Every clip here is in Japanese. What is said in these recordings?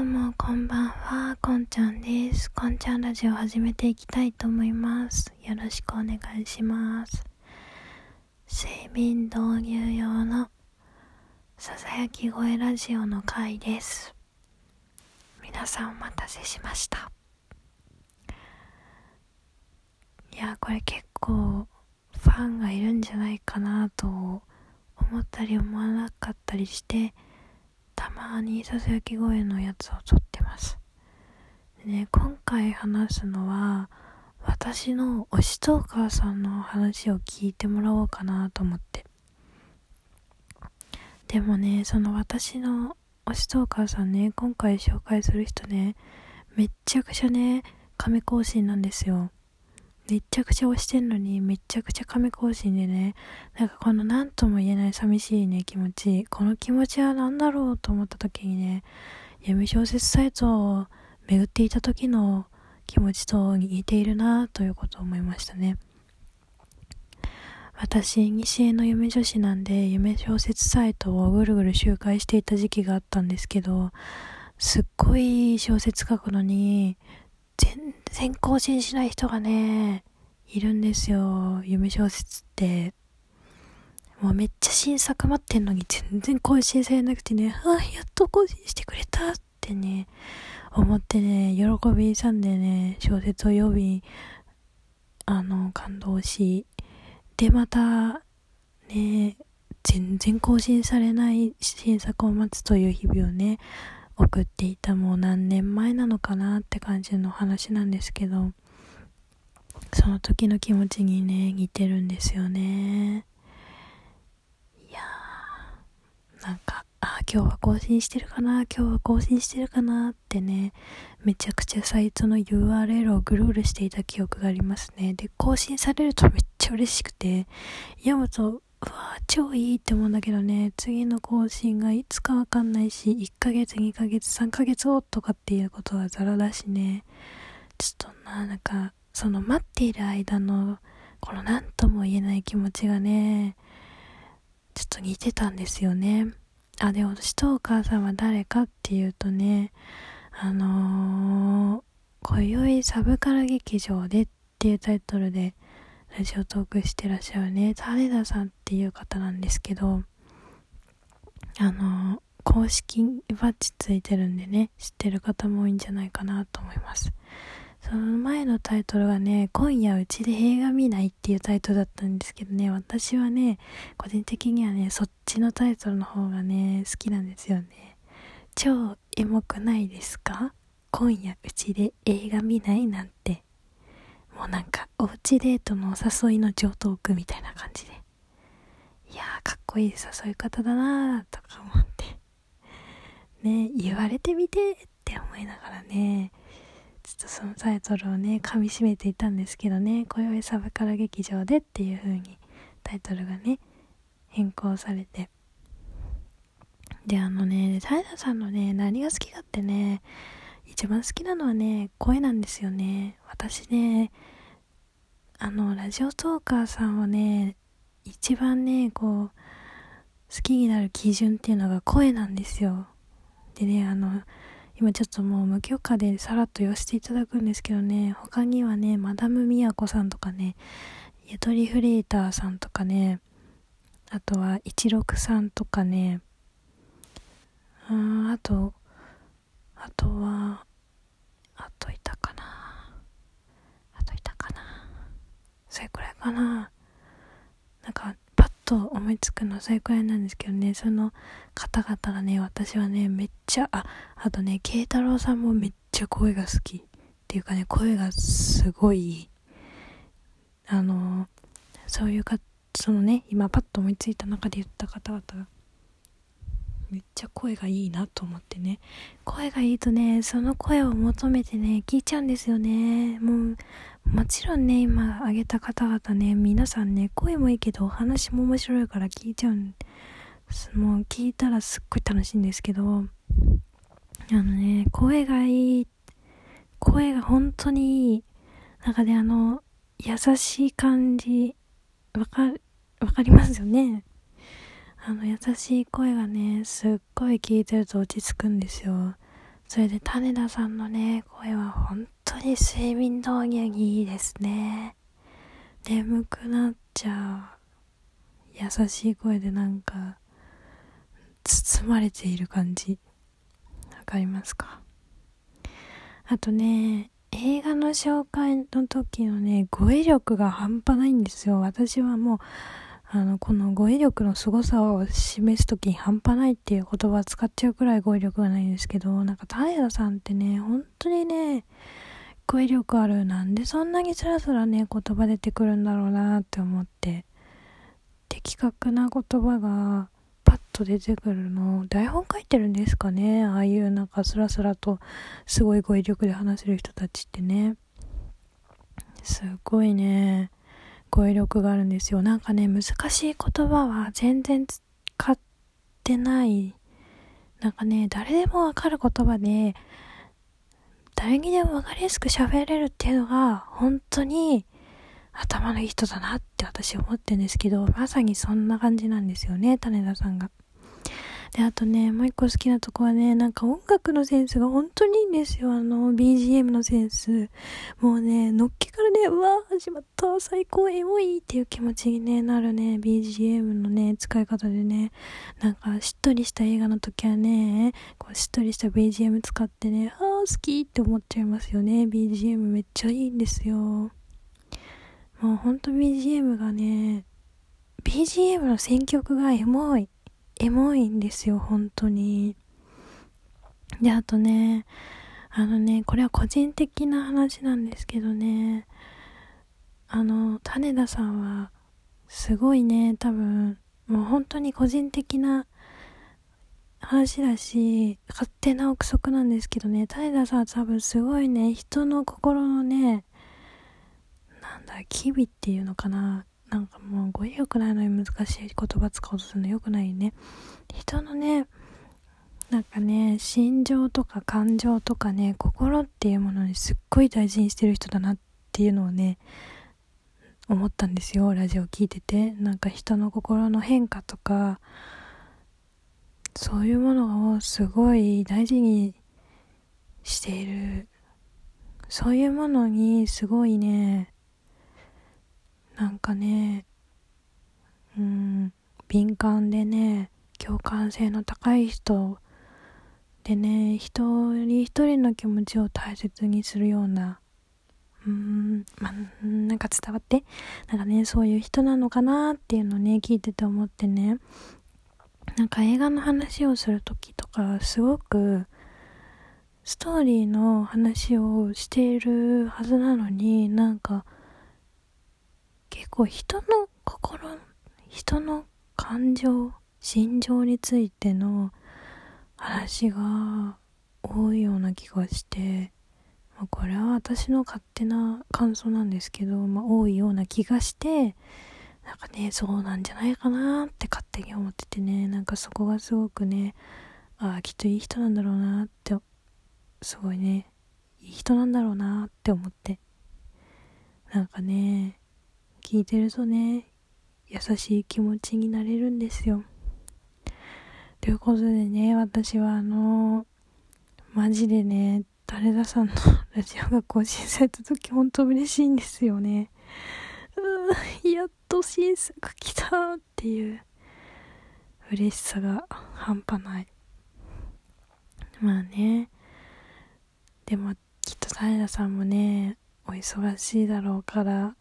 どうも、こんばんは、こんちゃんです。こんちゃんラジオ始めていきたいと思います。よろしくお願いします。睡眠導入用のささやき声ラジオの回です。皆さんお待たせしました。いや、これ結構ファンがいるんじゃないかなと思ったり思わなかったりして、たまにささやき声のやつを撮ってます。ね、今回話すのは、私の推しトーカーさんの話を聞いてもらおうかなと思って。でもね、その私の推しトーカーさんね、今回紹介する人ね、めっちゃくちゃね、亀更新なんですよ。めっちゃくちゃ推してんのに、めっちゃくちゃ亀更新でね、なんかこの何とも言えない寂しいね、気持ち。この気持ちは何だろうと思った時にね、闇小説サイトを巡っていた時の気持ちと似ているなということを思いましたね。私、西への夢女子なんで、夢小説サイトをぐるぐる周回していた時期があったんですけど、すっごい小説書くのに、全然更新しない人がね、いるんですよ。夢小説って。もうめっちゃ新作待ってんのに全然更新されなくてね、ああ、やっと更新してくれたってね、思ってね、喜びさんでね、小説を読み、あの、感動し、で、また、ね、全然更新されない新作を待つという日々をね、送っていたもう何年前なのかなって感じの話なんですけど、その時の気持ちにね、似てるんですよね。いやー、なんか、あ、今日は更新してるかな今日は更新してるかなってね、めちゃくちゃサイトの URL をぐるぐるしていた記憶がありますね。で、更新されるとめっちゃ嬉しくて、読むとうわ超いいって思うんだけどね、次の更新がいつかわかんないし、1ヶ月、2ヶ月、3ヶ月後とかっていうことはザラだしね、ちょっとな、なんか、その待っている間の、この何とも言えない気持ちがね、ちょっと似てたんですよね。あ、でも、ストーカーさんは誰かっていうとね、あのー、今宵サブカル劇場でっていうタイトルで、ラジオトークしてらっしゃるね、種田さんっていう方なんですけど、あの、公式バッジついてるんでね、知ってる方も多いんじゃないかなと思います。その前のタイトルはね、今夜うちで映画見ないっていうタイトルだったんですけどね、私はね、個人的にはね、そっちのタイトルの方がね、好きなんですよね。超エモくないですか？今夜うちで映画見ないなんて。もうなんか、おうちデートのお誘いの上等句みたいな感じで。いやー、かっこいい誘い方だなーとか思って。ね、言われてみてって思いながらね、ちょっとそのタイトルをね、噛み締めていたんですけどね、今宵サブカラ劇場でっていう風にタイトルがね、変更されて。で、あのね、平さんのね、何が好きかってね、一番好きなのはね、声なんですよね。私ね、あの、ラジオトーカーさんをね、一番ね、こう、好きになる基準っていうのが声なんですよ。でね、あの、今ちょっともう無許可でさらっと言わせていただくんですけどね、他にはね、マダムみやこさんとかね、ゆとりフリーターさんとかね、あとは一六さんとかね、うん、あと、あとは、あといたかな。あといたかな。それくらいかな。なんか、パッと思いつくのはそれくらいなんですけどね、その方々がね、私はね、めっちゃ、あ、あとね、慶太郎さんもめっちゃ声が好き。っていうかね、声がすごいあの、そういうか、そのね、今パッと思いついた中で言った方々が、めっちゃ声がいいなと思ってね。声がいいとね、その声を求めてね、聞いちゃうんですよね。もう、もちろんね、今挙げた方々ね、皆さんね、声もいいけど、お話も面白いから聞いちゃうん。もう聞いたらすっごい楽しいんですけど、あのね、声がいい、声が本当にいい。なんかね、あの、優しい感じ、わか、わかりますよね。あの優しい声がね、すっごい聞いてると落ち着くんですよ。それで種田さんのね、声は本当に睡眠導入にいいですね。眠くなっちゃう。優しい声でなんか、包まれている感じ。わかりますか？あとね、映画の紹介の時のね、語彙力が半端ないんですよ。私はもう、あの、この語彙力の凄さを示す時に半端ないっていう言葉を使っちゃうくらい語彙力がないんですけど、なんか、平さんってね、本当にね、語彙力ある。なんでそんなにスラスラね、言葉出てくるんだろうなって思って、的確な言葉が、パッと出てくるの台本書いてるんですかねああいうなんかスラスラとすごい語彙力で話せる人たちってねすごいね語彙力があるんですよなんかね難しい言葉は全然使ってないなんかね誰でもわかる言葉で誰にでもわかりやすく喋れるっていうのが本当に頭のいい人だなって私思ってるんですけど、まさにそんな感じなんですよね、種田さんが。で、あとね、もう一個好きなとこはね、なんか音楽のセンスが本当にいいんですよ。あの、BGM のセンス。もうね、のっけからね、うわー、始まった、最高、エモいっていう気持ちに、ね、なるね、BGM のね、使い方でね、なんか、しっとりした映画の時はね、こう、しっとりした BGM 使ってね、あー、好きって思っちゃいますよね。BGM めっちゃいいんですよ。もうほんと BGM がね、BGM の選曲がエモい。エモいんですよ、本当に。で、あとね、あのね、これは個人的な話なんですけどね、あの、種田さんは、すごいね、多分、もう本当に個人的な話だし、勝手な憶測なんですけどね、種田さんは多分すごいね、人の心のね、なんだ、機微っていうのかな。なんかもう語彙力ないのに難しい言葉使おうとするのよくないね。人のね、なんかね、心情とか感情とかね、心っていうものにすっごい大事にしてる人だなっていうのをね、思ったんですよ、ラジオ聞いてて。なんか人の心の変化とか、そういうものをすごい大事にしている。そういうものにすごいね、なんかね、うん、敏感でね、共感性の高い人でね、一人一人の気持ちを大切にするような、うーん、まあ、なんか伝わってなんかね、そういう人なのかなっていうのをね、聞いてて思ってね、なんか映画の話をするときとか、すごく、ストーリーの話をしているはずなのになんか結構人の心人の感情心情についての話が多いような気がして、まあ、これは私の勝手な感想なんですけど、まあ、多いような気がしてなんかねそうなんじゃないかなって勝手に思っててねなんかそこがすごくねああきっといい人なんだろうなってすごいねいい人なんだろうなって思って。なんかね聞いてるとね、優しい気持ちになれるんですよ。ということでね、私はあのマジでね、誰田さんのラジオが更新された時本当嬉しいんですよね。うやっと新作来たっていう嬉しさが半端ない。まあね、でもきっと種田さんもね、お忙しいだろうから、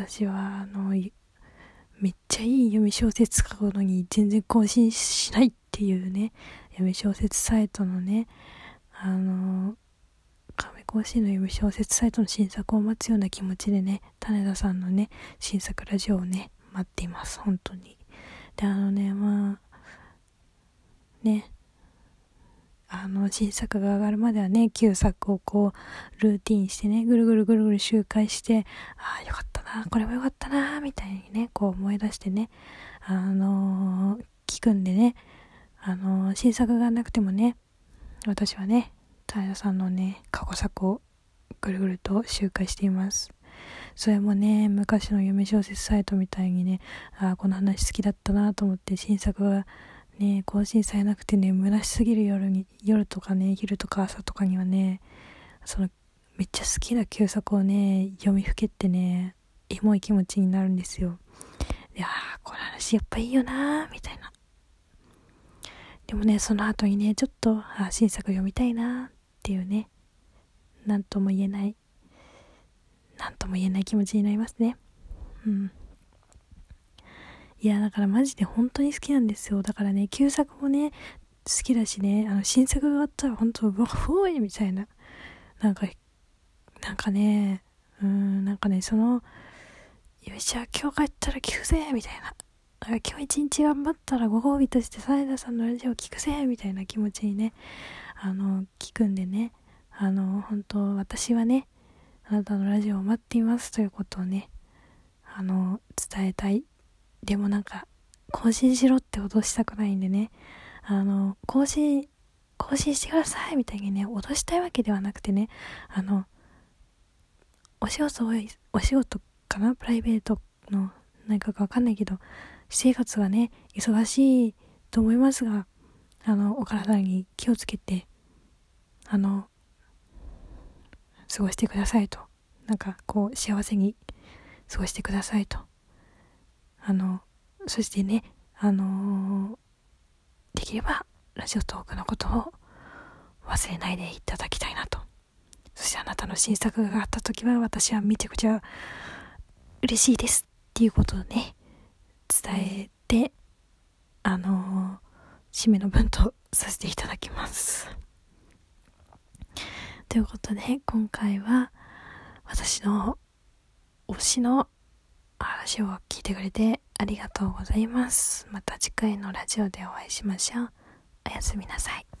私はあのめっちゃいい読み小説書くのに全然更新しないっていうね読み小説サイトのねあの亀甲子の読み小説サイトの新作を待つような気持ちでね種田さんのね新作ラジオをね待っています本当に。であのねまあねあの、新作が上がるまではね、旧作をこう、ルーティンしてね、ぐるぐるぐるぐる周回して、ああ、よかったな、これもよかったな、みたいにね、こう思い出してね、あのー、聞くんでね、あのー、新作がなくてもね、私はね、平さんのね、過去作をぐるぐると周回しています。それもね、昔の夢小説サイトみたいにね、ああ、この話好きだったなと思って新作がね、更新されなくてね、虚しすぎる夜に、夜とかね、昼とか朝とかにはね、その、めっちゃ好きな旧作をね、読みふけってね、エモい気持ちになるんですよ。で、ああ、この話やっぱいいよなーみたいな。でもね、その後にね、ちょっと、あ新作読みたいなっていうね、なんとも言えない、なんとも言えない気持ちになりますね。うん。いや、だからマジで本当に好きなんですよ。だからね、旧作もね、好きだしね、あの、新作があったら本当、うわ、ふおいみたいな。なんか、なんかね、うん、なんかね、その、よっしゃ、今日帰ったら聞くぜみたいな。なんか今日一日頑張ったらご褒美としてサイダさんのラジオ聞くぜみたいな気持ちにね、あの、聞くんでね、あの、本当私はね、あなたのラジオを待っていますということをね、あの、伝えたいでもなんか、更新しろって脅したくないんでね、あの、更新、更新してくださいみたいにね、脅したいわけではなくてね、あの、お仕事、お仕事かな？プライベートの、何かかわかんないけど、私生活はね、忙しいと思いますが、あの、お体に気をつけて、あの、過ごしてくださいと。なんか、こう、幸せに過ごしてくださいと。あの、そしてね、あのー、できれば、ラジオトークのことを忘れないでいただきたいなと。そしてあなたの新作があった時は、私はめちゃくちゃ嬉しいですっていうことをね、伝えて、あのー、締めの文とさせていただきます。ということで、今回は、私の推しの話を聞いてくれてありがとうございます。また次回のラジオでお会いしましょう。おやすみなさい。